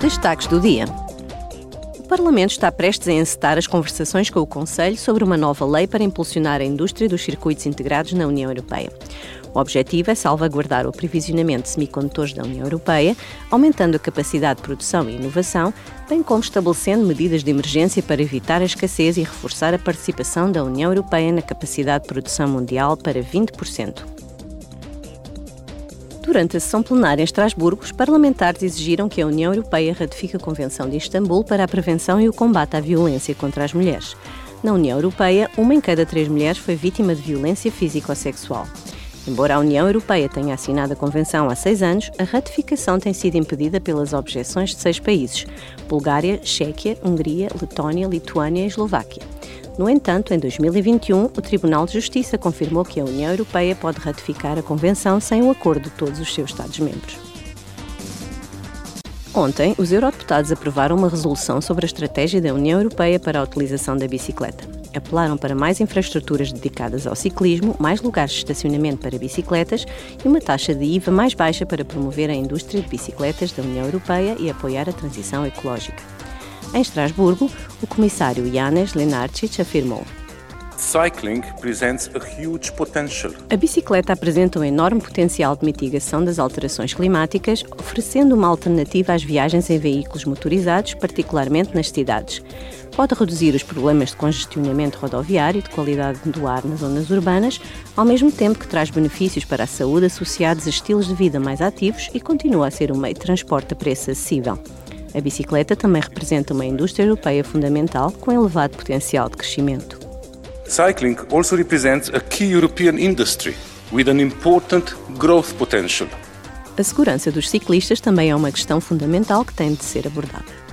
Destaques do dia. O Parlamento está prestes a encetar as conversações com o Conselho sobre uma nova lei para impulsionar a indústria dos circuitos integrados na União Europeia. O objetivo é salvaguardar o aprovisionamento de semicondutores da União Europeia, aumentando a capacidade de produção e inovação, bem como estabelecendo medidas de emergência para evitar a escassez e reforçar a participação da União Europeia na capacidade de produção mundial para 20%. Durante a sessão plenária em Estrasburgo, os parlamentares exigiram que a União Europeia ratifique a Convenção de Istambul para a prevenção e o combate à violência contra as mulheres. Na União Europeia, uma em cada três mulheres foi vítima de violência físico-sexual. Embora a União Europeia tenha assinado a Convenção há seis anos, a ratificação tem sido impedida pelas objeções de seis países: Bulgária, Chequia, Hungria, Letónia, Lituânia e Eslováquia. No entanto, em 2021, o Tribunal de Justiça confirmou que a União Europeia pode ratificar a Convenção sem o acordo de todos os seus Estados-membros. Ontem, os eurodeputados aprovaram uma resolução sobre a estratégia da União Europeia para a utilização da bicicleta. Apelaram para mais infraestruturas dedicadas ao ciclismo, mais lugares de estacionamento para bicicletas e uma taxa de IVA mais baixa para promover a indústria de bicicletas da União Europeia e apoiar a transição ecológica. Em Estrasburgo, o comissário Janes Lenarcic afirmou: Cycling presents a huge potential. A bicicleta apresenta um enorme potencial de mitigação das alterações climáticas, oferecendo uma alternativa às viagens em veículos motorizados, particularmente nas cidades. Pode reduzir os problemas de congestionamento rodoviário e de qualidade do ar nas zonas urbanas, ao mesmo tempo que traz benefícios para a saúde associados a estilos de vida mais ativos e continua a ser um meio de transporte a preço acessível. A bicicleta também representa uma indústria europeia fundamental com elevado potencial de crescimento. Cycling also represents a key European industry with an important growth potential. A segurança dos ciclistas também é uma questão fundamental que tem de ser abordada.